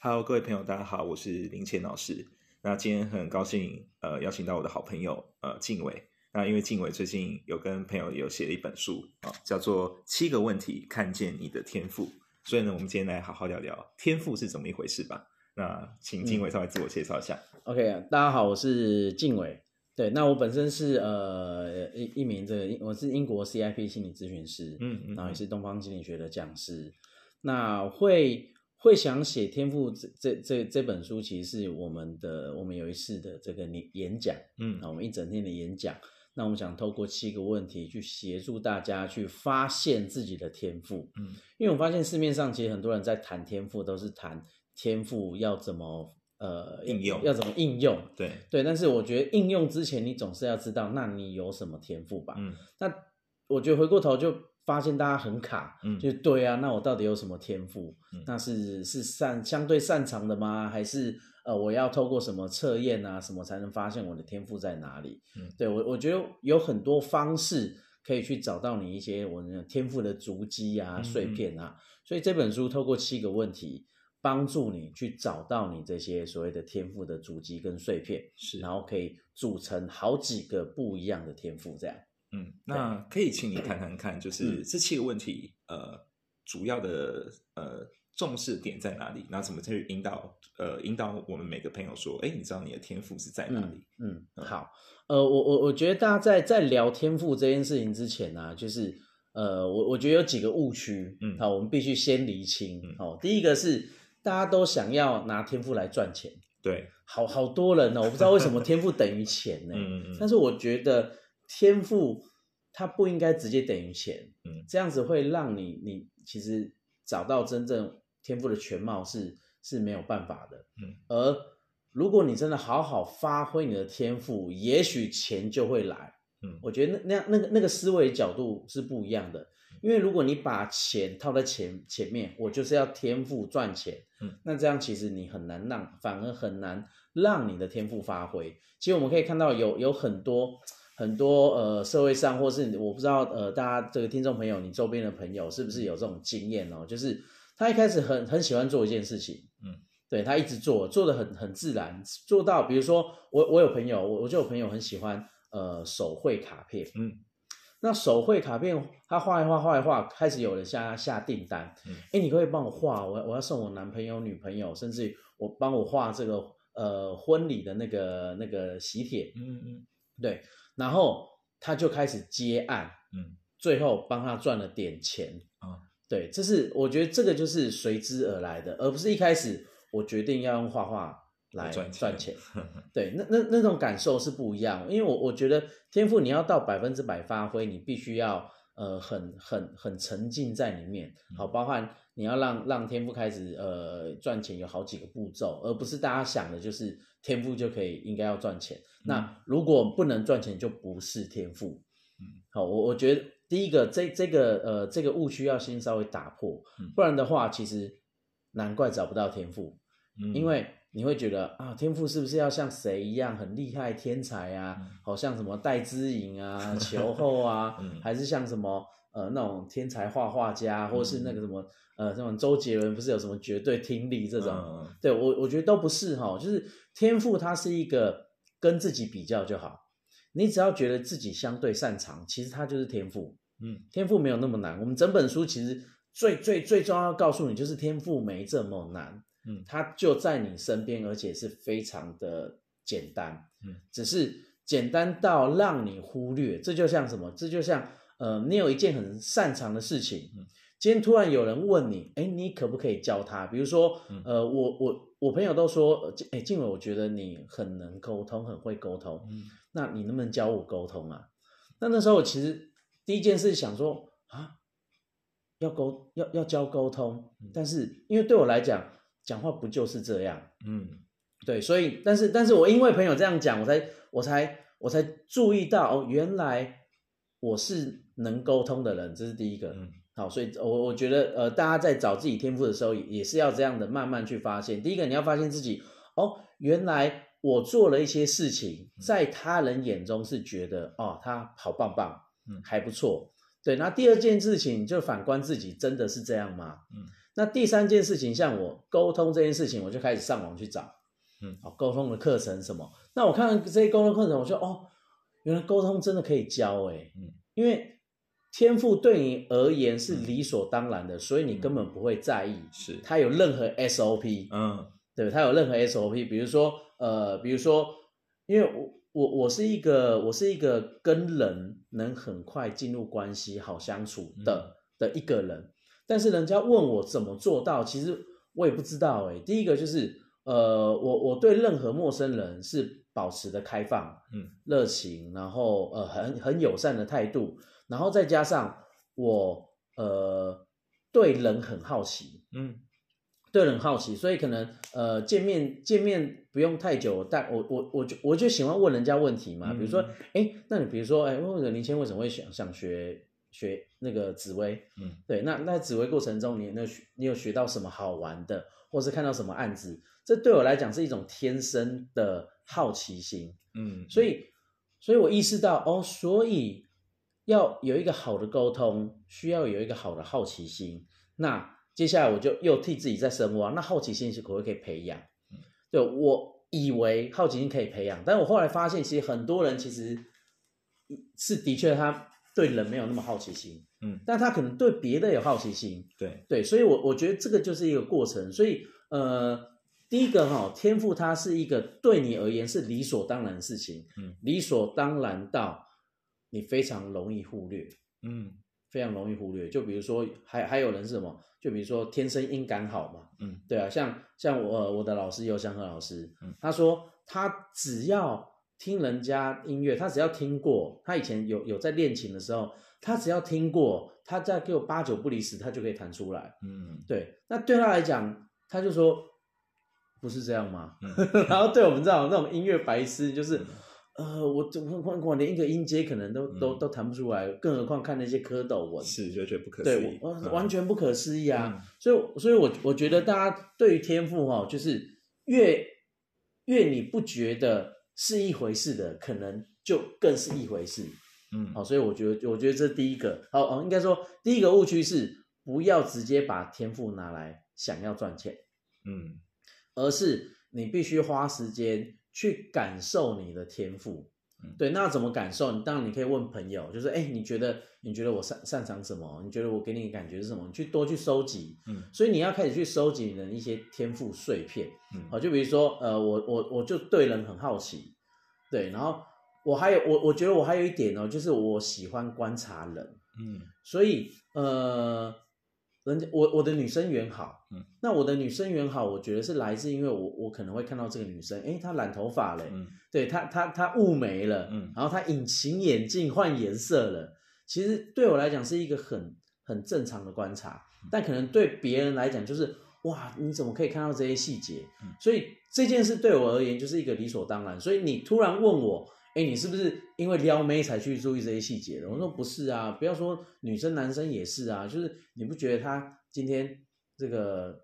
Hello，各位朋友，大家好，我是林谦老师。那今天很高兴，呃，邀请到我的好朋友，呃，静伟。那因为静伟最近有跟朋友有写了一本书啊，叫做《七个问题看见你的天赋》，所以呢，我们今天来好好聊聊天赋是怎么一回事吧。那请静伟稍微自我介绍一下。OK，大家好，我是静伟。对，那我本身是呃一一名这个，我是英国 CIP 心理咨询师，嗯嗯，然后也是东方心理学的讲师。那会。会想写天赋这这这这本书，其实是我们的我们有一次的这个演演讲，嗯，那我们一整天的演讲，那我们想透过七个问题去协助大家去发现自己的天赋，嗯，因为我发现市面上其实很多人在谈天赋，都是谈天赋要怎么呃应用，要怎么应用，对。对，但是我觉得应用之前，你总是要知道，那你有什么天赋吧，嗯，那我觉得回过头就。发现大家很卡，嗯，就对啊，那我到底有什么天赋？那是是擅相对擅长的吗？还是呃，我要透过什么测验啊，什么才能发现我的天赋在哪里？嗯，对我我觉得有很多方式可以去找到你一些我天赋的足迹啊、碎片啊。所以这本书透过七个问题，帮助你去找到你这些所谓的天赋的足迹跟碎片，是，然后可以组成好几个不一样的天赋，这样。嗯，那可以请你谈谈看，就是这七个问题，呃，主要的呃重视点在哪里？那怎么去引导呃引导我们每个朋友说，哎，你知道你的天赋是在哪里？嗯，好，呃，我我我觉得大家在在聊天赋这件事情之前呢，就是呃，我我觉得有几个误区，嗯，好，我们必须先厘清。哦，第一个是大家都想要拿天赋来赚钱，对，好好多人呢，我不知道为什么天赋等于钱呢？嗯嗯，但是我觉得。天赋它不应该直接等于钱，嗯，这样子会让你你其实找到真正天赋的全貌是是没有办法的，嗯，而如果你真的好好发挥你的天赋，也许钱就会来，嗯，我觉得那那样那个那个思维角度是不一样的，因为如果你把钱套在前前面，我就是要天赋赚钱，嗯，那这样其实你很难让，反而很难让你的天赋发挥。其实我们可以看到有有很多。很多呃，社会上或是我不知道呃，大家这个听众朋友，你周边的朋友是不是有这种经验哦？就是他一开始很很喜欢做一件事情，嗯，对他一直做，做的很很自然，做到比如说我我有朋友，我我就有朋友很喜欢呃手绘卡片，嗯，那手绘卡片他画一画画一画，开始有人下下订单，哎，你可以帮我画，我我要送我男朋友女朋友，甚至我帮我画这个呃婚礼的那个那个喜帖，嗯嗯，对。然后他就开始接案，嗯，最后帮他赚了点钱啊，对，这是我觉得这个就是随之而来的，而不是一开始我决定要用画画来赚钱，对，那那那种感受是不一样，因为我我觉得天赋你要到百分之百发挥，你必须要呃很很很沉浸在里面，好，包含你要让让天赋开始呃赚钱有好几个步骤，而不是大家想的就是。天赋就可以应该要赚钱，那如果不能赚钱就不是天赋。嗯，好，我我觉得第一个这这个呃这个误区要先稍微打破，不然的话其实难怪找不到天赋。嗯，因为你会觉得啊天赋是不是要像谁一样很厉害天才啊？好像什么戴之颖啊、球后啊，还是像什么呃那种天才画画家，或是那个什么。呃，这种周杰伦不是有什么绝对听力这种？对我，我觉得都不是哈。就是天赋，它是一个跟自己比较就好。你只要觉得自己相对擅长，其实它就是天赋。嗯，天赋没有那么难。我们整本书其实最最最重要告诉你，就是天赋没这么难。嗯，它就在你身边，而且是非常的简单。嗯，只是简单到让你忽略。这就像什么？这就像呃，你有一件很擅长的事情。今天突然有人问你，哎，你可不可以教他？比如说，呃，我我我朋友都说，哎，静伟，我觉得你很能沟通，很会沟通，嗯，那你能不能教我沟通啊？那那时候我其实第一件事想说啊，要沟要要教沟通，但是因为对我来讲，讲话不就是这样，嗯，对，所以但是但是我因为朋友这样讲，我才我才我才注意到哦，原来我是能沟通的人，这是第一个。好，所以我我觉得，呃，大家在找自己天赋的时候，也是要这样的慢慢去发现。第一个，你要发现自己，哦，原来我做了一些事情，在他人眼中是觉得，哦，他好棒棒，嗯，还不错。对，那第二件事情就反观自己，真的是这样吗？嗯，那第三件事情，像我沟通这件事情，我就开始上网去找，嗯，好，沟通的课程什么？那我看这些沟通课程，我说哦，原来沟通真的可以教哎，嗯，因为天赋对你而言是理所当然的，所以你根本不会在意，是。它有任何 SOP，嗯，对，它有任何 SOP，比如说呃，比如说，因为我我我是一个我是一个跟人能很快进入关系、好相处的的一个人。但是人家问我怎么做到，其实我也不知道哎。第一个就是，呃，我我对任何陌生人是保持的开放，嗯，热情，然后呃很很友善的态度，然后再加上我呃对人很好奇，嗯，对人好奇，所以可能呃见面见面不用太久，但我我我就我就喜欢问人家问题嘛，比如说，哎，那你比如说，哎，问个林谦为什么会想想学？学那个紫薇，嗯，对，那那紫薇过程中，你那学你有学到什么好玩的，或是看到什么案子？这对我来讲是一种天生的好奇心，嗯，所以，所以我意识到，哦，所以要有一个好的沟通，需要有一个好的好奇心。那接下来我就又替自己在深挖，那好奇心是可不可以培养？对我以为好奇心可以培养，但我后来发现，其实很多人其实是的确他。对人没有那么好奇心，嗯，但他可能对别的有好奇心，对对，所以，我我觉得这个就是一个过程。所以，呃，第一个哈，天赋它是一个对你而言是理所当然的事情，嗯，理所当然到你非常容易忽略，嗯，非常容易忽略。就比如说，还还有人是什么？就比如说天生音感好嘛，嗯，对啊，像像我我的老师尤香和老师，嗯，他说他只要。听人家音乐，他只要听过，他以前有有在练琴的时候，他只要听过，他在给我八九不离十，他就可以弹出来。嗯，对。那对他来讲，他就说不是这样吗？然后对我们这种那种音乐白痴，就是呃，我怎么我连一个音阶可能都都都弹不出来，更何况看那些蝌蚪文，是就觉得不可思议，完全不可思议啊！所以，所以我我觉得大家对于天赋哈，就是越越你不觉得。是一回事的，可能就更是一回事。嗯，好，所以我觉得，我觉得这第一个，好哦，应该说第一个误区是不要直接把天赋拿来想要赚钱。嗯，而是你必须花时间去感受你的天赋。对，那怎么感受？你当然你可以问朋友，就是哎，你觉得你觉得我擅擅长什么？你觉得我给你的感觉是什么？你去多去收集，嗯，所以你要开始去收集你的一些天赋碎片，嗯，好，就比如说，呃，我我我就对人很好奇，对，然后我还有我我觉得我还有一点哦，就是我喜欢观察人，嗯，所以呃。人家我我的女生缘好，嗯，那我的女生缘好，我觉得是来自因为我我可能会看到这个女生，哎，她染头发了，嗯，对她她她雾眉了，嗯，然后她隐形眼镜换颜色了，其实对我来讲是一个很很正常的观察，但可能对别人来讲就是哇，你怎么可以看到这些细节？所以这件事对我而言就是一个理所当然，所以你突然问我。哎，你是不是因为撩妹才去注意这些细节的？我说不是啊，不要说女生，男生也是啊。就是你不觉得他今天这个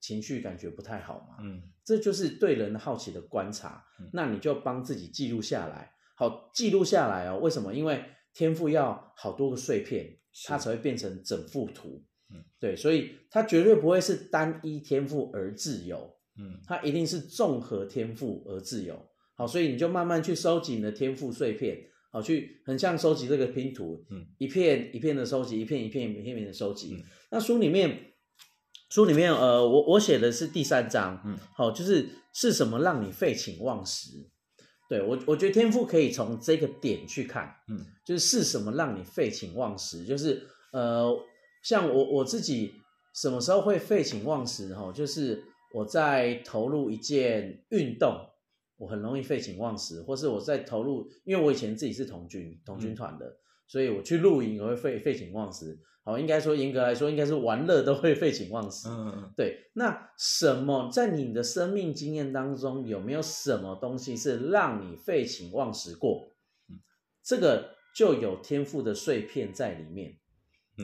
情绪感觉不太好吗？嗯，这就是对人的好奇的观察。那你就帮自己记录下来，好记录下来哦。为什么？因为天赋要好多个碎片，它才会变成整幅图。嗯，对，所以它绝对不会是单一天赋而自由。嗯，它一定是综合天赋而自由。好，所以你就慢慢去收集你的天赋碎片，好，去很像收集这个拼图，嗯，一片一片的收集，一片一片一片一片的收集。那书里面，书里面，呃，我我写的是第三章，嗯，好，就是是什么让你废寝忘食？对我，我觉得天赋可以从这个点去看，嗯，就是是什么让你废寝忘食？就是呃，像我我自己什么时候会废寝忘食？哈，就是我在投入一件运动。我很容易废寝忘食，或是我在投入，因为我以前自己是童军童军团的，所以我去露营我会废废寝忘食。好，应该说严格来说，应该是玩乐都会废寝忘食。嗯嗯。对，那什么在你的生命经验当中有没有什么东西是让你废寝忘食过？嗯，这个就有天赋的碎片在里面。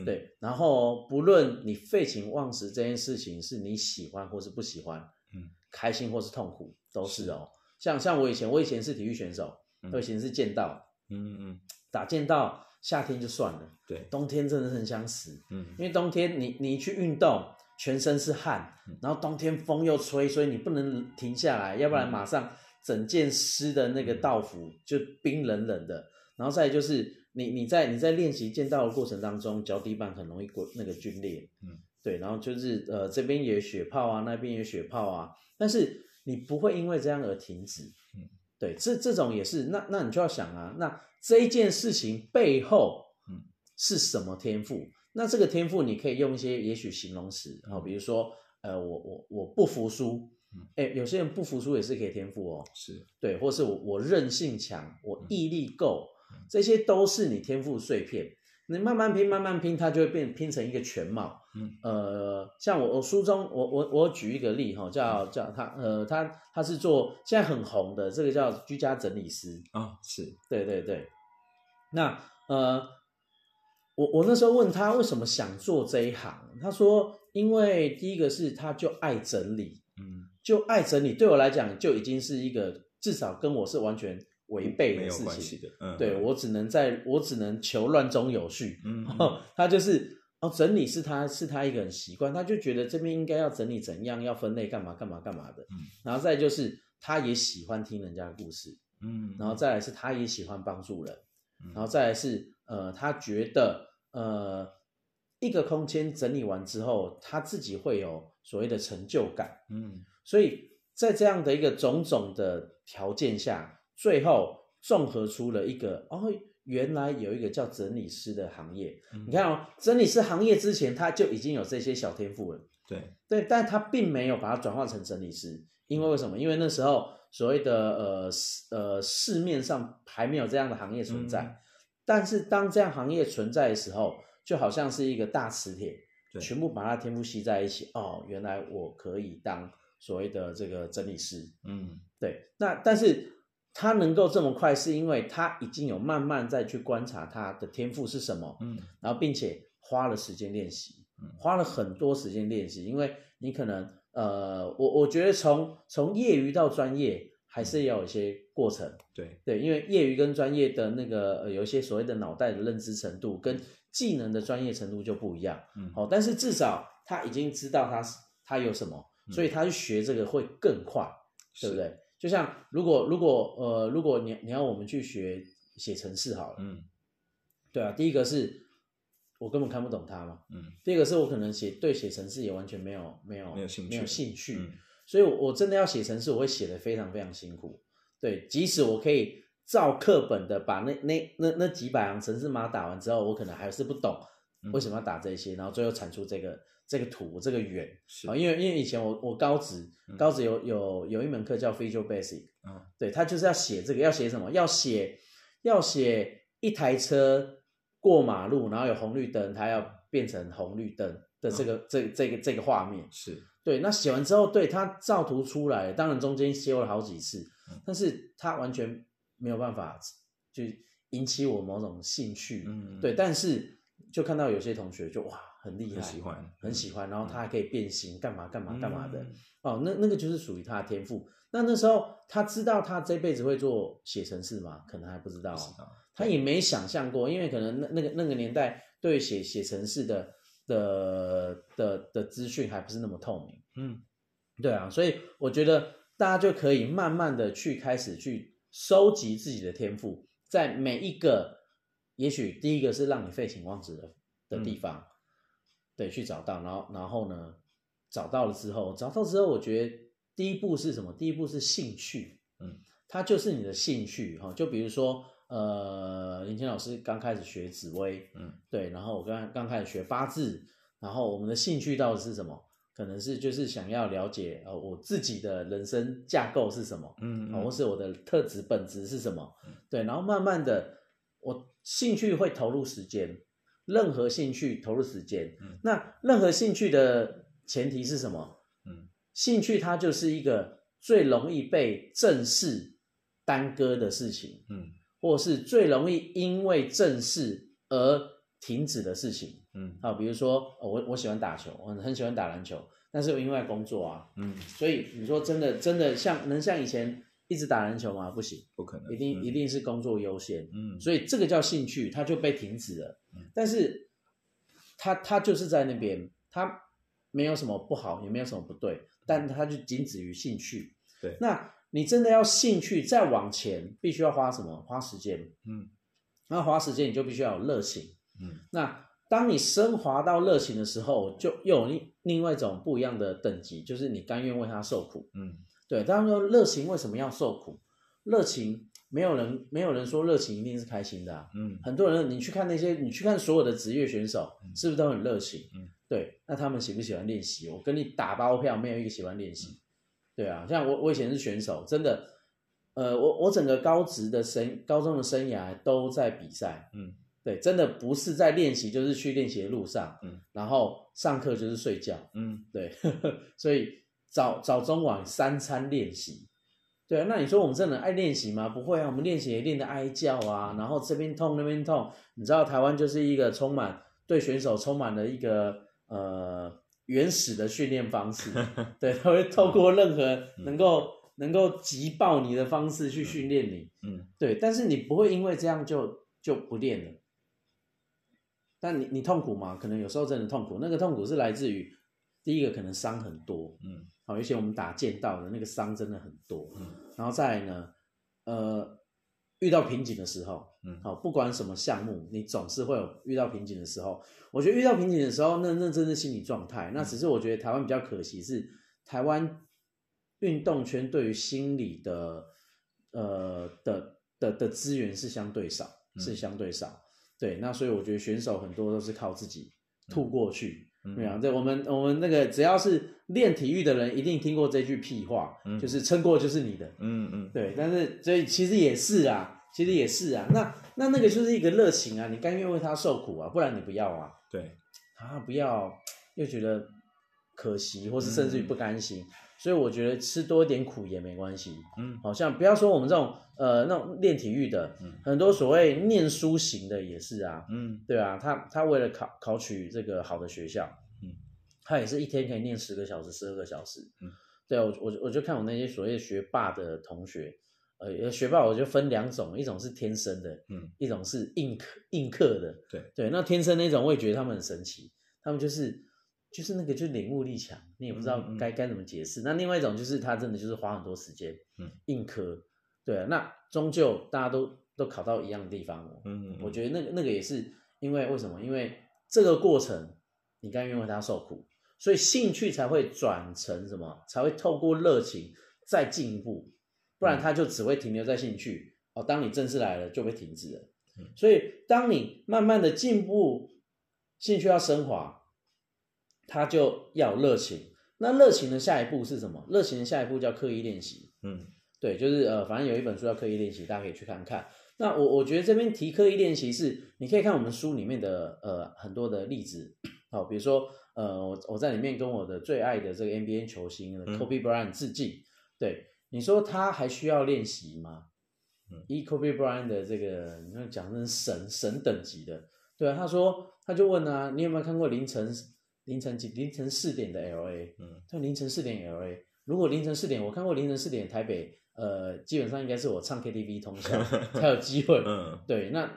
对，然后不论你废寝忘食这件事情是你喜欢或是不喜欢，嗯，开心或是痛苦都是哦。像像我以前，我以前是体育选手，我以前是剑道，嗯嗯，打剑道夏天就算了，对，冬天真的是很想死，嗯，因为冬天你你去运动，全身是汗，然后冬天风又吹，所以你不能停下来，要不然马上整件湿的那个道服就冰冷冷的，然后再就是你你在你在练习剑道的过程当中，脚底板很容易过那个皲裂，嗯，对，然后就是呃这边也血泡啊，那边也血泡啊，但是你不会因为这样而停止，嗯，对，这这种也是，那那你就要想啊，那。这一件事情背后，嗯，是什么天赋？那这个天赋你可以用一些也许形容词啊，比如说，呃，我我我不服输，哎，有些人不服输也是可以天赋哦，是对，或是我我韧性强，我毅力够，这些都是你天赋碎片。你慢慢拼，慢慢拼，它就会变拼成一个全貌。嗯，呃，像我我书中，我我我举一个例哈，叫叫他，呃，他他是做现在很红的这个叫居家整理师。啊，是。对对对。那呃，我我那时候问他为什么想做这一行，他说，因为第一个是他就爱整理，嗯，就爱整理，对我来讲就已经是一个至少跟我是完全违背的事情的，嗯，对我只能在我只能求乱中有序，嗯，他就是哦，整理是他是他一个很习惯，他就觉得这边应该要整理怎样，要分类干嘛干嘛干嘛的，嗯，然后再就是他也喜欢听人家的故事，嗯，然后再来是他也喜欢帮助人。然后再来是，呃，他觉得，呃，一个空间整理完之后，他自己会有所谓的成就感，嗯，所以在这样的一个种种的条件下，最后综合出了一个，哦，原来有一个叫整理师的行业。你看哦，整理师行业之前他就已经有这些小天赋了，对对，但他并没有把它转化成整理师，因为为什么？因为那时候。所谓的呃呃市面上还没有这样的行业存在，但是当这样行业存在的时候，就好像是一个大磁铁，全部把它天赋吸在一起。哦，原来我可以当所谓的这个整理师。嗯，对。那但是他能够这么快，是因为他已经有慢慢再去观察他的天赋是什么。嗯，然后并且花了时间练习，花了很多时间练习，因为你可能。呃，我我觉得从从业余到专业还是要有一些过程，对对，因为业余跟专业的那个呃有一些所谓的脑袋的认知程度跟技能的专业程度就不一样，嗯，好，但是至少他已经知道他是他有什么，所以他去学这个会更快，对不对？就像如果如果呃如果你你要我们去学写程式好了，嗯，对啊，第一个是。我根本看不懂它嘛。嗯，第二个是我可能写对写程式也完全没有没有没有兴趣，没有兴趣。所以，我我真的要写程式，我会写的非常非常辛苦。对，即使我可以照课本的把那那那那几百行程式码打完之后，我可能还是不懂为什么要打这些，然后最后产出这个这个图这个圆啊。因为因为以前我我高职高职有有有一门课叫 Visual Basic，嗯，对他就是要写这个要写什么？要写要写一台车。过马路，然后有红绿灯，它要变成红绿灯的这个这这个这个画面是对。那写完之后，对他照图出来，当然中间修了好几次，但是他完全没有办法就引起我某种兴趣。嗯，对。但是就看到有些同学就哇很厉害，很喜欢，很喜欢，然后他还可以变形，干嘛干嘛干嘛的哦。那那个就是属于他的天赋。那那时候他知道他这辈子会做写程式吗？可能还不知道。他也没想象过，因为可能那那个那个年代对写写程式的的的的资讯还不是那么透明，嗯，对啊，所以我觉得大家就可以慢慢的去开始去收集自己的天赋，在每一个也许第一个是让你废寝忘食的的地方，对，去找到，然后然后呢找到了之后，找到之后，我觉得第一步是什么？第一步是兴趣，嗯，它就是你的兴趣哈，就比如说。呃，林谦老师刚开始学紫薇，嗯，对，然后我刚刚开始学八字，然后我们的兴趣到底是什么？可能是就是想要了解呃我自己的人生架构是什么，嗯，或是我的特质本质是什么，对，然后慢慢的我兴趣会投入时间，任何兴趣投入时间，那任何兴趣的前提是什么？嗯，兴趣它就是一个最容易被正视耽搁的事情，嗯。或是最容易因为正事而停止的事情，嗯，好，比如说我我喜欢打球，我很喜欢打篮球，但是因为工作啊，嗯，所以你说真的真的像能像以前一直打篮球吗？不行，不可能，一定一定是工作优先。嗯，所以这个叫兴趣，它就被停止了。但是他他就是在那边，他没有什么不好，也没有什么不对，但他就仅止于兴趣。对，那你真的要兴趣再往前，必须要花什么？花时间。嗯，那花时间你就必须要有热情。嗯，那当你升华到热情的时候，就又有另另外一种不一样的等级，就是你甘愿为他受苦。嗯，对。当然说热情为什么要受苦？热情。没有人，没有人说热情一定是开心的。嗯，很多人，你去看那些，你去看所有的职业选手，是不是都很热情？嗯，对。那他们喜不喜欢练习？我跟你打包票，没有一个喜欢练习。对啊，像我，我以前是选手，真的，呃，我我整个高职的生高中的生涯都在比赛。嗯，对，真的不是在练习，就是去练习的路上。嗯，然后上课就是睡觉。嗯，对，所以早早中晚三餐练习。对啊，那你说我们真的爱练习吗？不会啊，我们练习也练得哀叫啊，然后这边痛那边痛。你知道台湾就是一个充满对选手充满了一个呃原始的训练方式，对，他会透过任何能够能够急爆你的方式去训练你，嗯，对，但是你不会因为这样就就不练了。但你你痛苦吗？可能有时候真的痛苦，那个痛苦是来自于第一个可能伤很多，嗯。好，而且我们打剑道的那个伤真的很多，嗯，然后再来呢，呃，遇到瓶颈的时候，嗯，好，不管什么项目，你总是会有遇到瓶颈的时候。我觉得遇到瓶颈的时候，那那真是心理状态。那只是我觉得台湾比较可惜是，台湾运动圈对于心理的，呃的的的资源是相对少，是相对少。对，那所以我觉得选手很多都是靠自己吐过去。对啊，这我们我们那个只要是练体育的人，一定听过这句屁话，就是撑过就是你的。嗯嗯，对。但是所以其实也是啊，其实也是啊。那那那个就是一个热情啊，你甘愿为他受苦啊，不然你不要啊。对啊，不要又觉得可惜，或是甚至于不甘心。所以我觉得吃多一点苦也没关系。嗯，好像不要说我们这种呃那种练体育的，很多所谓念书型的也是啊。嗯，对啊，他他为了考考取这个好的学校，嗯，他也是一天可以念十个小时、十二个小时。嗯，对我我我就看我那些所谓学霸的同学，呃，学霸我就分两种，一种是天生的，嗯，一种是硬课硬课的。对对，那天生那种我也觉得他们很神奇，他们就是。就是那个，就是领悟力强，你也不知道该该怎么解释。那另外一种就是他真的就是花很多时间，嗯，硬磕，对啊。那终究大家都都考到一样的地方，嗯，我觉得那个那个也是因为为什么？因为这个过程你甘愿为他受苦，所以兴趣才会转成什么？才会透过热情再进一步，不然他就只会停留在兴趣哦。当你正式来了就被停止了，所以当你慢慢的进步，兴趣要升华。他就要热情，那热情的下一步是什么？热情的下一步叫刻意练习。嗯，对，就是呃，反正有一本书叫刻意练习，大家可以去看看。那我我觉得这边提刻意练习是，你可以看我们书里面的呃很多的例子，好，比如说呃我我在里面跟我的最爱的这个 NBA 球星 Kobe Bryant 致敬。对，你说他还需要练习吗？嗯，以 Kobe Bryant 的这个，你看讲成神神等级的，对啊，他说他就问啊，你有没有看过凌晨？凌晨几凌晨四点的 L A，嗯，就凌晨四点 L A，如果凌晨四点，我看过凌晨四点台北，呃，基本上应该是我唱 K T V 通宵 才有机会，嗯，对，那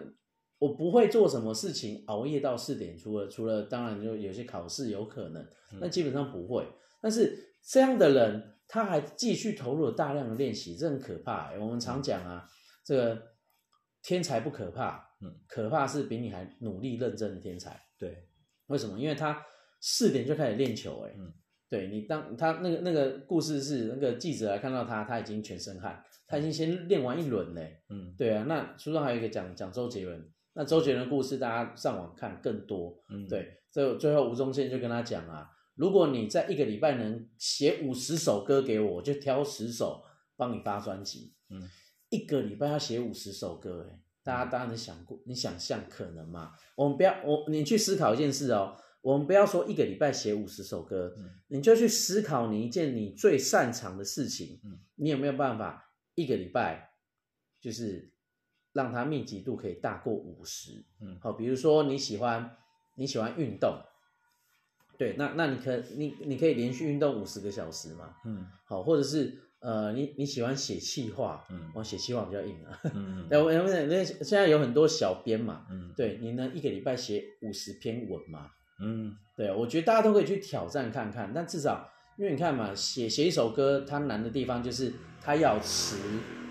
我不会做什么事情熬夜到四点，除了除了当然就有些考试有可能，那基本上不会。但是这样的人他还继续投入了大量的练习，这很可怕。我们常讲啊，这个天才不可怕，嗯，可怕是比你还努力认真的天才。对，为什么？因为他。四点就开始练球，哎，嗯，对你当他那个那个故事是那个记者来看到他，他已经全身汗，他已经先练完一轮嘞，嗯，对啊，那书中还有一个讲讲周杰伦，那周杰伦的故事大家上网看更多，嗯，对，最最后吴宗宪就跟他讲啊，如果你在一个礼拜能写五十首歌给我，我就挑十首帮你发专辑，嗯，一个礼拜要写五十首歌，哎，大家当然想过，你想象可能吗？我们不要我你去思考一件事哦。我们不要说一个礼拜写五十首歌，你就去思考你一件你最擅长的事情，你有没有办法一个礼拜就是让它密集度可以大过五十？嗯，好，比如说你喜欢你喜欢运动，对，那那你可你你可以连续运动五十个小时嘛？嗯，好，或者是呃，你你喜欢写气话，嗯，我写气话比较硬啊。嗯嗯。我因为那现在有很多小编嘛，嗯，对，你能一个礼拜写五十篇文嘛，嗯，对，我觉得大家都可以去挑战看看，但至少因为你看嘛，写写一首歌，它难的地方就是它要词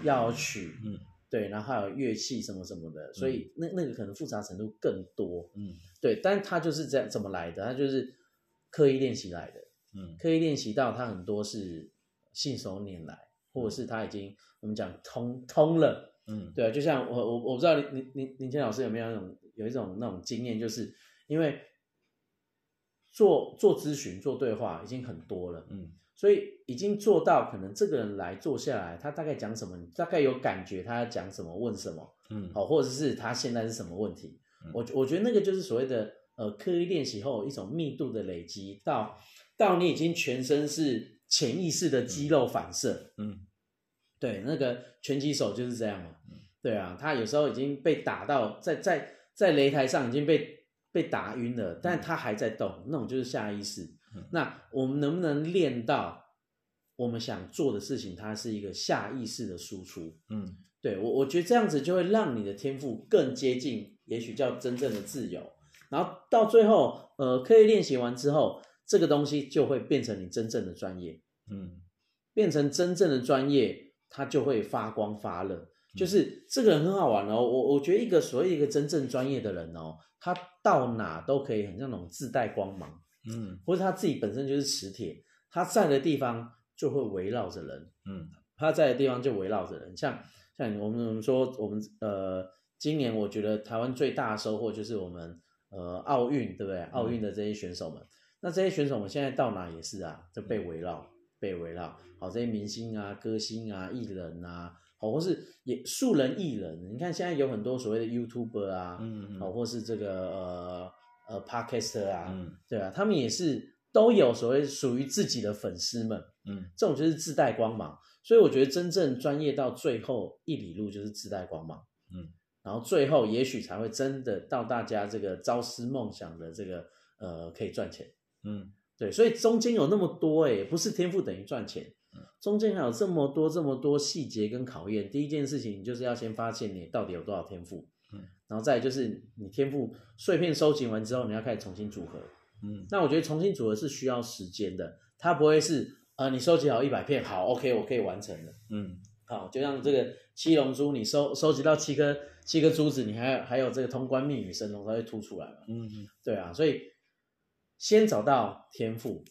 要曲，嗯。对，然后还有乐器什么什么的，所以那那个可能复杂程度更多。嗯，对，但它就是这样怎么来的？它就是刻意练习来的。嗯，刻意练习到它很多是信手拈来，或者是他已经我们讲通通了。嗯，对啊，就像我我我不知道林林林谦老师有没有那种有一种那种经验，就是因为做做咨询做对话已经很多了。嗯。所以已经做到，可能这个人来坐下来，他大概讲什么，大概有感觉，他要讲什么，问什么，嗯，好，或者是他现在是什么问题，我我觉得那个就是所谓的呃刻意练习后一种密度的累积，到到你已经全身是潜意识的肌肉反射，嗯，对，那个拳击手就是这样嘛，对啊，他有时候已经被打到在在在擂台上已经被被打晕了，但他还在动，那种就是下意识。那我们能不能练到我们想做的事情？它是一个下意识的输出。嗯，对我，我觉得这样子就会让你的天赋更接近，也许叫真正的自由。然后到最后，呃，刻意练习完之后，这个东西就会变成你真正的专业。嗯，变成真正的专业，它就会发光发热。就是这个人很好玩哦。我我觉得一个所谓一个真正专业的人哦，他到哪都可以很像那种自带光芒。嗯，或者他自己本身就是磁铁，他在的地方就会围绕着人，嗯，他在的地方就围绕着人。像像我们说，我们呃，今年我觉得台湾最大的收获就是我们呃奥运，对不对？奥运的这些选手们，那这些选手们现在到哪也是啊，就被围绕，被围绕。好，这些明星啊、歌星啊、艺人啊，好，或是也素人艺人，你看现在有很多所谓的 YouTuber 啊，嗯，好，或是这个呃。呃，Podcaster 啊，嗯。对啊，他们也是都有所谓属于自己的粉丝们，嗯，这种就是自带光芒，所以我觉得真正专业到最后一里路就是自带光芒，嗯，然后最后也许才会真的到大家这个朝思梦想的这个呃可以赚钱，嗯，对，所以中间有那么多哎，不是天赋等于赚钱，中间还有这么多这么多细节跟考验，第一件事情你就是要先发现你到底有多少天赋。然后再就是你天赋碎片收集完之后，你要开始重新组合。嗯，那我觉得重新组合是需要时间的，它不会是呃你收集好一百片，好，OK，我可以完成了。嗯，好，就像这个七龙珠，你收收集到七颗七颗珠子，你还还有这个通关密语神龙才会凸出来嘛。嗯嗯，对啊，所以先找到天赋。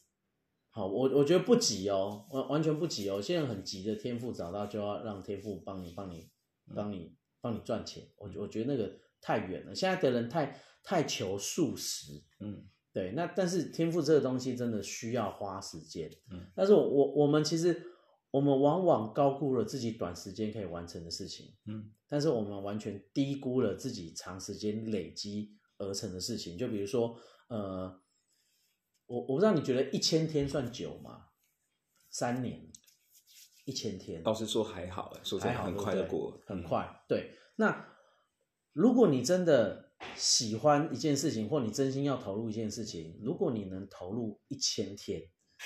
好，我我觉得不急哦，完完全不急哦。现在很急的天赋找到，就要让天赋帮你帮你帮你帮你赚钱。我我觉得那个。太远了，现在的人太太求速食，嗯，对，那但是天赋这个东西真的需要花时间，嗯，但是我我们其实我们往往高估了自己短时间可以完成的事情，嗯，但是我们完全低估了自己长时间累积而成的事情。就比如说，呃，我我不知道你觉得一千天算久吗？三年，一千天，倒是说还好，哎，说真的很快的过，很快，对，那。如果你真的喜欢一件事情，或你真心要投入一件事情，如果你能投入一千天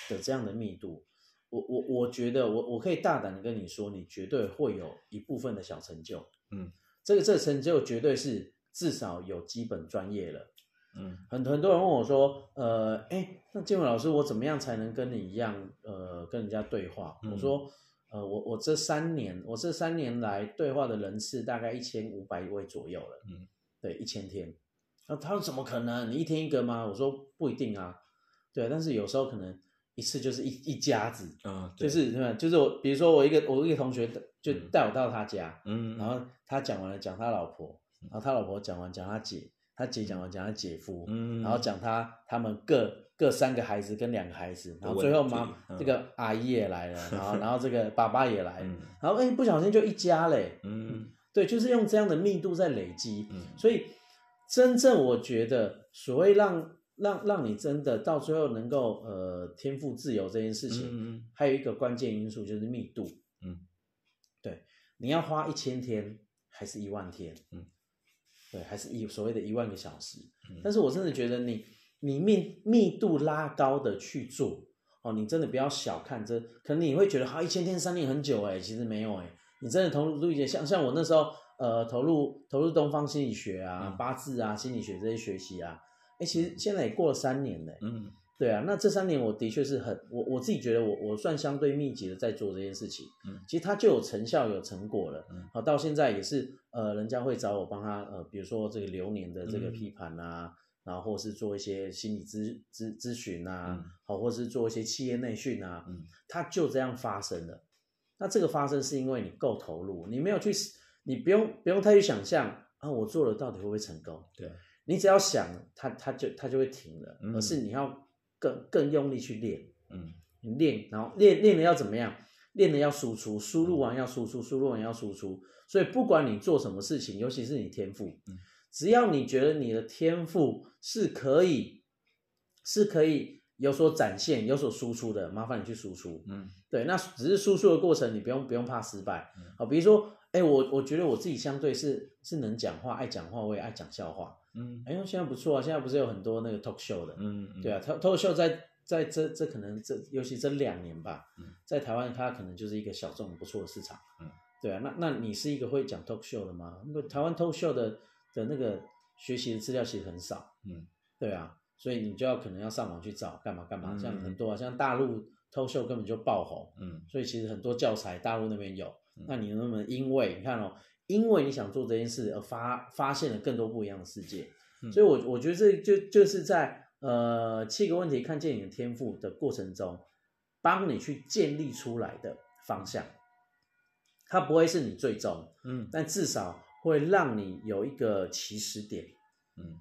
的这样的密度，我我我觉得我我可以大胆的跟你说，你绝对会有一部分的小成就。嗯，这个这成就绝对是至少有基本专业了。嗯，很很多人问我说，呃，哎，那建伟老师，我怎么样才能跟你一样，呃，跟人家对话？我说。呃，我我这三年，我这三年来对话的人次大概一千五百位左右了。嗯，对，一千天。那他说怎么可能？你一天一个吗？我说不一定啊。对，但是有时候可能一次就是一一家子。嗯，就是对吧？就是我，比如说我一个我一个同学就带我到他家，嗯，然后他讲完了讲他老婆，然后他老婆讲完讲他姐，他姐讲完讲他姐夫，嗯，然后讲他他们各。各三个孩子跟两个孩子，然后最后妈这个阿姨也来了，然后 然后这个爸爸也来，然后哎不小心就一家嘞，嗯，对，就是用这样的密度在累积，所以真正我觉得所谓让让让你真的到最后能够呃天赋自由这件事情，还有一个关键因素就是密度，嗯，对，你要花一千天还是一万天，嗯，对，还是一所谓的一万个小时，但是我真的觉得你。你密密度拉高的去做哦，你真的不要小看这，可能你会觉得好一千天三年很久哎，其实没有哎，你真的投入一些像像我那时候呃投入投入东方心理学啊、八字啊、心理学这些学习啊，哎，其实现在也过了三年嘞，嗯。对啊，那这三年我的确是很我我自己觉得我我算相对密集的在做这件事情，嗯，其实它就有成效有成果了，嗯，好到现在也是呃，人家会找我帮他呃，比如说这个流年的这个批判啊，然后或是做一些心理咨咨咨询啊，好，或是做一些企业内训啊，嗯，它就这样发生了。那这个发生是因为你够投入，你没有去，你不用不用太去想象啊，我做了到底会不会成功？对，你只要想，它它就它就会停了，而是你要。更更用力去练，嗯，你练，然后练练的要怎么样？练的要输出，输入完要输出，输入完要输出。所以不管你做什么事情，尤其是你天赋，嗯，只要你觉得你的天赋是可以，是可以有所展现、有所输出的，麻烦你去输出，嗯，对，那只是输出的过程，你不用不用怕失败，好，比如说，哎，我我觉得我自己相对是是能讲话，爱讲话，我也爱讲笑话。嗯，哎呦，现在不错啊！现在不是有很多那个 talk show 的，嗯，对啊，talk talk show 在在这这可能这尤其这两年吧，嗯在台湾它可能就是一个小众不错的市场，嗯，对啊，那那你是一个会讲 talk show 的吗？那台湾 talk show 的的那个学习的资料其实很少，嗯，对啊，所以你就要可能要上网去找干嘛干嘛，像很多啊，像大陆 talk show 根本就爆红，嗯，所以其实很多教材大陆那边有，那你能不能因为你看哦？因为你想做这件事而发发现了更多不一样的世界，所以，我我觉得这就就是在呃七个问题看见你的天赋的过程中，帮你去建立出来的方向，它不会是你最终，嗯，但至少会让你有一个起始点，嗯。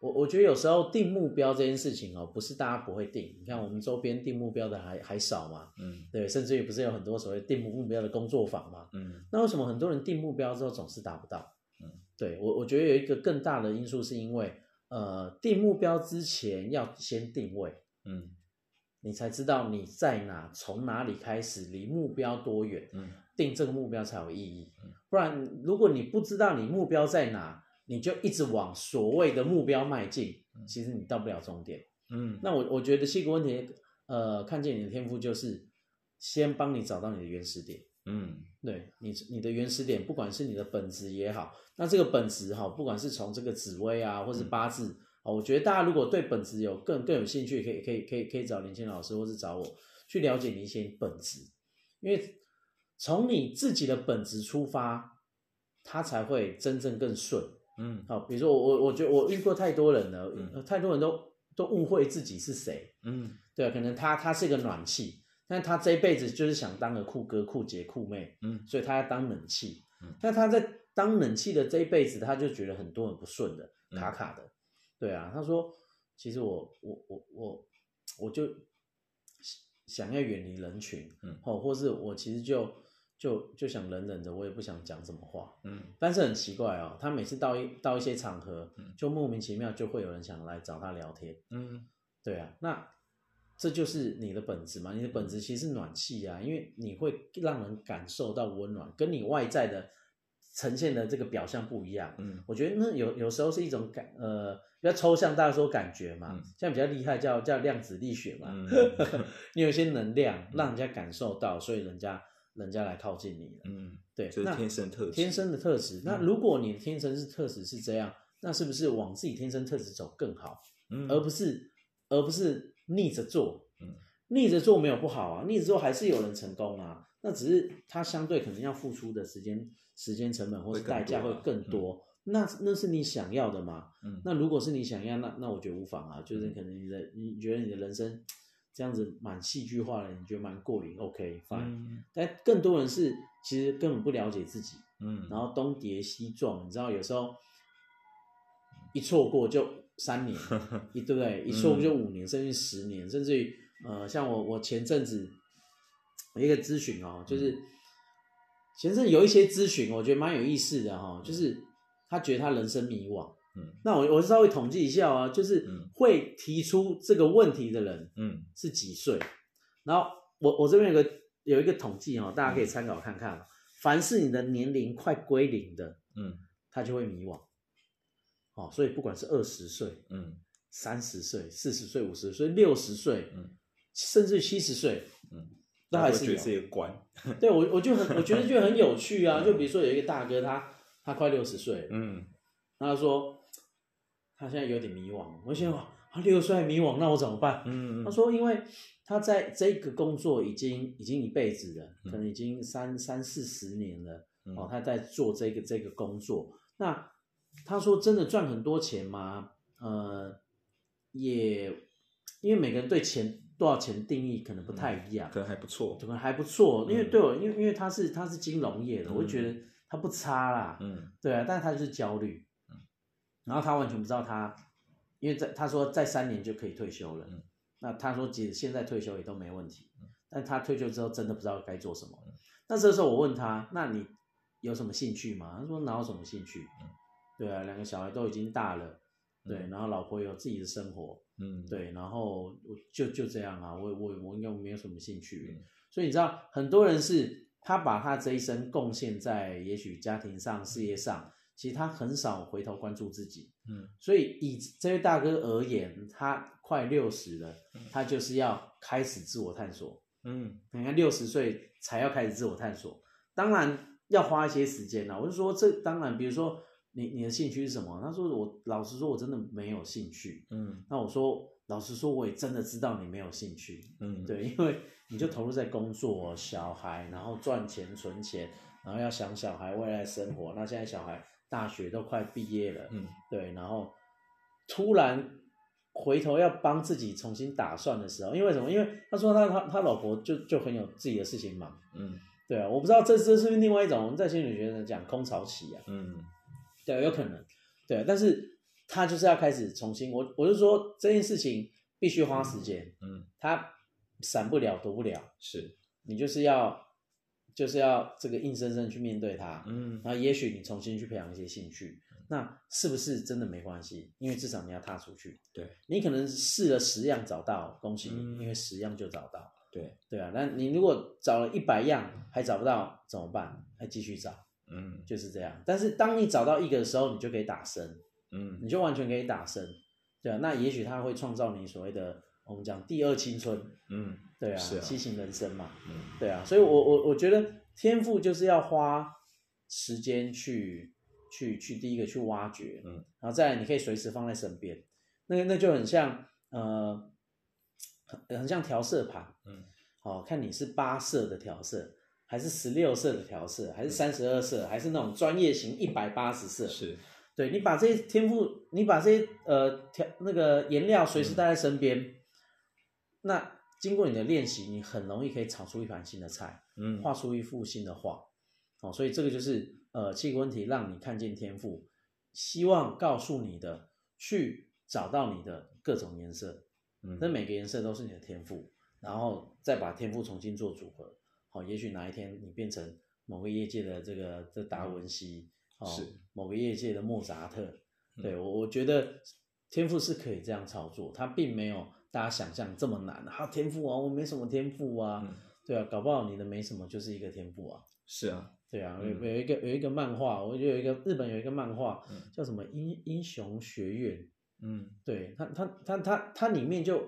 我我觉得有时候定目标这件事情哦，不是大家不会定。你看我们周边定目标的还还少嘛，嗯，对，甚至于不是有很多所谓定目标的工作坊嘛，嗯，那为什么很多人定目标之后总是达不到？嗯，对我我觉得有一个更大的因素是因为，呃，定目标之前要先定位，嗯，你才知道你在哪，从哪里开始，离目标多远，嗯，定这个目标才有意义，不然如果你不知道你目标在哪。你就一直往所谓的目标迈进，其实你到不了终点。嗯，那我我觉得七个问题，呃，看见你的天赋就是先帮你找到你的原始点。嗯，对你你的原始点，不管是你的本质也好，那这个本质哈，不管是从这个紫薇啊，或是八字啊，我觉得大家如果对本质有更更有兴趣，可以可以可以可以找林谦老师，或是找我去了解你一些本质，因为从你自己的本质出发，它才会真正更顺。嗯，好，比如说我我我觉得我遇过太多人了，太多人都都误会自己是谁。嗯，对可能他他是一个暖气，但他这一辈子就是想当个酷哥、酷姐、酷妹。嗯，所以他要当冷气。嗯，那他在当冷气的这一辈子，他就觉得很多人不顺的，卡卡的。对啊，他说，其实我我我我我就想要远离人群，嗯，哦，或是我其实就。就就想冷冷的，我也不想讲什么话。嗯，但是很奇怪哦，他每次到一到一些场合，就莫名其妙就会有人想来找他聊天。嗯，对啊，那这就是你的本质嘛？你的本质其实是暖气啊，因为你会让人感受到温暖，跟你外在的呈现的这个表象不一样。嗯，我觉得那有有时候是一种感，呃，比较抽象，大家说感觉嘛。现在比较厉害叫叫量子力学嘛，你有一些能量让人家感受到，所以人家。人家来靠近你了，嗯，对，这是天生特质，天生的特质。那如果你天生是特质是这样，那是不是往自己天生特质走更好？嗯，而不是而不是逆着做，嗯，逆着做没有不好啊，逆着做还是有人成功啊。那只是他相对可能要付出的时间、时间成本或是代价会更多。那那是你想要的吗？嗯，那如果是你想要，那那我觉得无妨啊，就是可能你的你觉得你的人生。这样子蛮戏剧化的，你觉得蛮过瘾？OK，fine。但更多人是其实根本不了解自己，嗯，然后东跌西撞，你知道有时候一错过就三年，一对不对？一错过就五年，甚至十年，甚至于呃，像我我前阵子一个咨询哦，就是前阵有一些咨询，我觉得蛮有意思的哈，就是他觉得他人生迷惘。嗯，那我我稍微统计一下啊，就是会提出这个问题的人，嗯，是几岁？然后我我这边有个有一个统计哦，大家可以参考看看。凡是你的年龄快归零的，嗯，他就会迷惘。哦，所以不管是二十岁，嗯，三十岁、四十岁、五十岁、六十岁，嗯，甚至七十岁，嗯，都还是这个关。对我，我就很，我觉得就很有趣啊。就比如说有一个大哥，他他快六十岁，嗯，他说他现在有点迷惘。我想，他六十岁迷惘，那我怎么办？嗯，他说，因为他在这个工作已经已经一辈子了，可能已经三三四十年了。哦，他在做这个这个工作。那他说，真的赚很多钱吗？呃。也，因为每个人对钱多少钱定义可能不太一样，可能还不错，可能还不错。因为对我，因为因为他是他是金融业的，我就觉得他不差啦。嗯，对啊，但是他就是焦虑。嗯，然后他完全不知道他，因为在他说在三年就可以退休了。嗯，那他说其实现在退休也都没问题。嗯，但他退休之后真的不知道该做什么。那这时候我问他，那你有什么兴趣吗？他说哪有什么兴趣？嗯，对啊，两个小孩都已经大了。对，然后老婆有自己的生活，嗯，对，然后就就这样啊，我我我应该没有什么兴趣，所以你知道，很多人是他把他这一生贡献在也许家庭上、事业上，其实他很少回头关注自己，嗯，所以以这位大哥而言，他快六十了，他就是要开始自我探索，嗯，你看六十岁才要开始自我探索，当然要花一些时间了，我就说这当然，比如说。你你的兴趣是什么？他说我老实说，我真的没有兴趣。嗯，那我说老实说，我也真的知道你没有兴趣。嗯，对，因为你就投入在工作、小孩，然后赚钱、存钱，然后要想小孩未来生活。那现在小孩大学都快毕业了，嗯，对，然后突然回头要帮自己重新打算的时候，因为什么？因为他说他他他老婆就就很有自己的事情忙。嗯，对啊，我不知道这这是不是另外一种我们在心理学上讲空巢期啊。嗯。对，有可能，对，但是他就是要开始重新，我我就说这件事情必须花时间，嗯，他闪不了躲不了，是你就是要就是要这个硬生生去面对它，嗯，然后也许你重新去培养一些兴趣，那是不是真的没关系？因为至少你要踏出去，对你可能试了十样找到，恭喜你，因为十样就找到，对对啊，那你如果找了一百样还找不到怎么办？还继续找。嗯，就是这样。但是当你找到一个的时候，你就可以打深，嗯，你就完全可以打深，对啊。那也许它会创造你所谓的我们讲第二青春，嗯，对啊，七型人生嘛，嗯，对啊。所以，我我我觉得天赋就是要花时间去去去第一个去挖掘，嗯，然后再来你可以随时放在身边，那那就很像呃，很很像调色盘，嗯，好看你是八色的调色。还是十六色的调色，还是三十二色，还是那种专业型一百八十色？是，对你把这些天赋，你把这些呃调那个颜料随时带在身边，那经过你的练习，你很容易可以炒出一盘新的菜，嗯，画出一幅新的画，哦，所以这个就是呃七个问题让你看见天赋，希望告诉你的，去找到你的各种颜色，嗯，那每个颜色都是你的天赋，然后再把天赋重新做组合。好，也许哪一天你变成某个业界的这个这达文西，哦，某个业界的莫扎特，对我我觉得天赋是可以这样操作，它并没有大家想象这么难。啊，天赋啊，我没什么天赋啊，对啊，搞不好你的没什么就是一个天赋啊。是啊，对啊，有有一个有一个漫画，我觉得有一个日本有一个漫画叫什么英英雄学院，嗯，对他他他他他里面就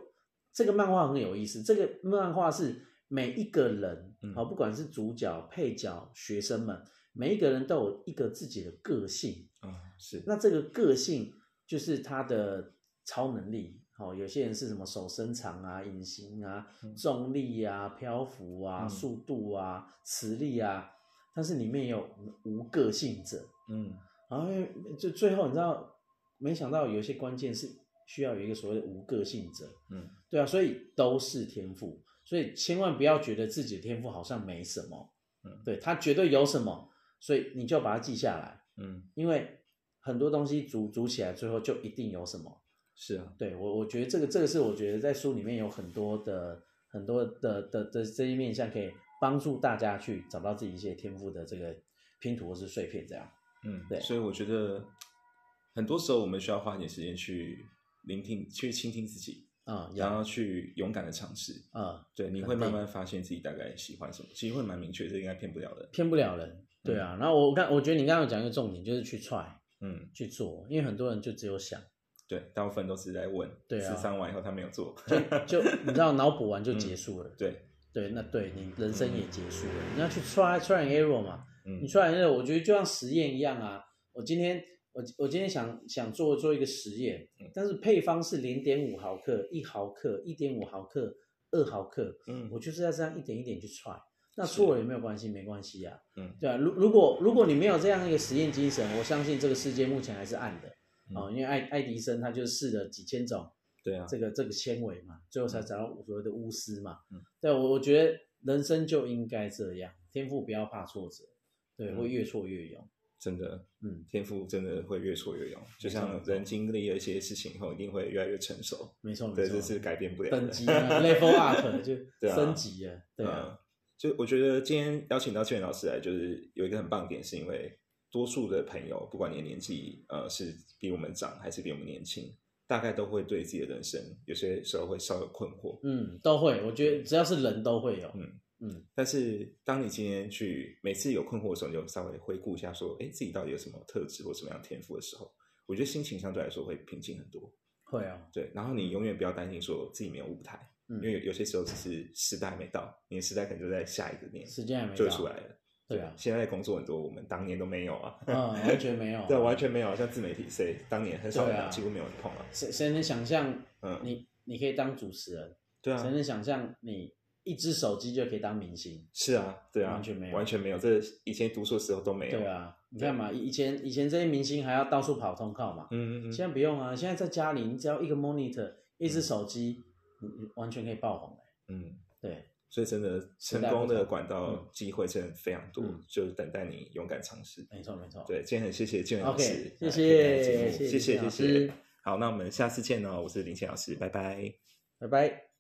这个漫画很有意思，这个漫画是。每一个人，好，不管是主角、配角、学生们，每一个人都有一个自己的个性啊，是。那这个个性就是他的超能力，好，有些人是什么手伸长啊、隐形啊、重力啊、漂浮啊、速度啊、磁力啊，但是里面有无个性者，嗯，然后就最后你知道，没想到有些关键是需要有一个所谓的无个性者，嗯，对啊，所以都是天赋。所以千万不要觉得自己的天赋好像没什么，嗯，对他绝对有什么，所以你就把它记下来，嗯，因为很多东西组组起来，最后就一定有什么。是啊，对我我觉得这个这个是我觉得在书里面有很多的很多的的的这一面向，可以帮助大家去找到自己一些天赋的这个拼图或是碎片这样。嗯，对，所以我觉得很多时候我们需要花一点时间去聆听，去倾听自己。啊，然后去勇敢的尝试啊，对，你会慢慢发现自己大概喜欢什么，其实会蛮明确，这应该骗不了人，骗不了人，对啊。然后我刚我觉得你刚刚讲一个重点，就是去 try，嗯，去做，因为很多人就只有想，对，大部分都是在问，对啊，上完以后他没有做，就就 你知道脑补完就结束了，对。对，那对你人生也结束了，你要去 try try error 嘛，你 try error，我觉得就像实验一样啊，我今天我我今天想想做做一个实验，但是配方是零点五毫克、一毫克、一点五毫克、二毫克，嗯，我就是要这样一点一点去 try。那错了也没有关系，没关系呀。嗯，对啊。如如果如果你没有这样一个实验精神，我相信这个世界目前还是暗的啊。因为爱爱迪生他就试了几千种，对啊，这个这个纤维嘛，最后才找到所谓的钨丝嘛。嗯，对我我觉得人生就应该这样，天赋不要怕挫折，对，会越挫越勇。真的，嗯，天赋真的会越挫越勇。就像人经历了一些事情以后，一定会越来越成熟。没错，对，这是改变不了。等级 level up 就 升级了，对啊。就我觉得今天邀请到庆元老师来，就是有一个很棒点，是因为多数的朋友，不管你的年纪呃是比我们长还是比我们年轻，大概都会对自己的人生有些时候会稍有困惑。嗯，都会。我觉得只要是人都会有。嗯嗯。但是当你今天去每次有困惑的时候，你就稍微回顾一下，说，哎，自己到底有什么特质或什么样天赋的时候，我觉得心情相对来说会平静很多。会啊。对，然后你永远不要担心说自己没有舞台。因为有有些时候只是时代还没到，你的时代可能就在下一个年，时间还没就出来了。对啊，现在工作很多，我们当年都没有啊，嗯，完全没有，对，完全没有。像自媒体，谁当年很少，几乎没有人碰啊。谁谁能想象，嗯，你你可以当主持人，对啊，谁能想象你一只手机就可以当明星？是啊，对啊，完全没有，完全没有。这以前读书的时候都没有。对啊，你看嘛，以前以前这些明星还要到处跑通告嘛，嗯嗯嗯，现在不用啊，现在在家里，你只要一个 monitor，一只手机，你完全可以爆红。嗯，对，所以真的成功的管道机会真的非常多，就等待你勇敢尝试。没错，没错。对，今天很谢谢建老师，谢谢，谢谢，谢谢。好，那我们下次见哦，我是林倩老师，拜拜，拜拜。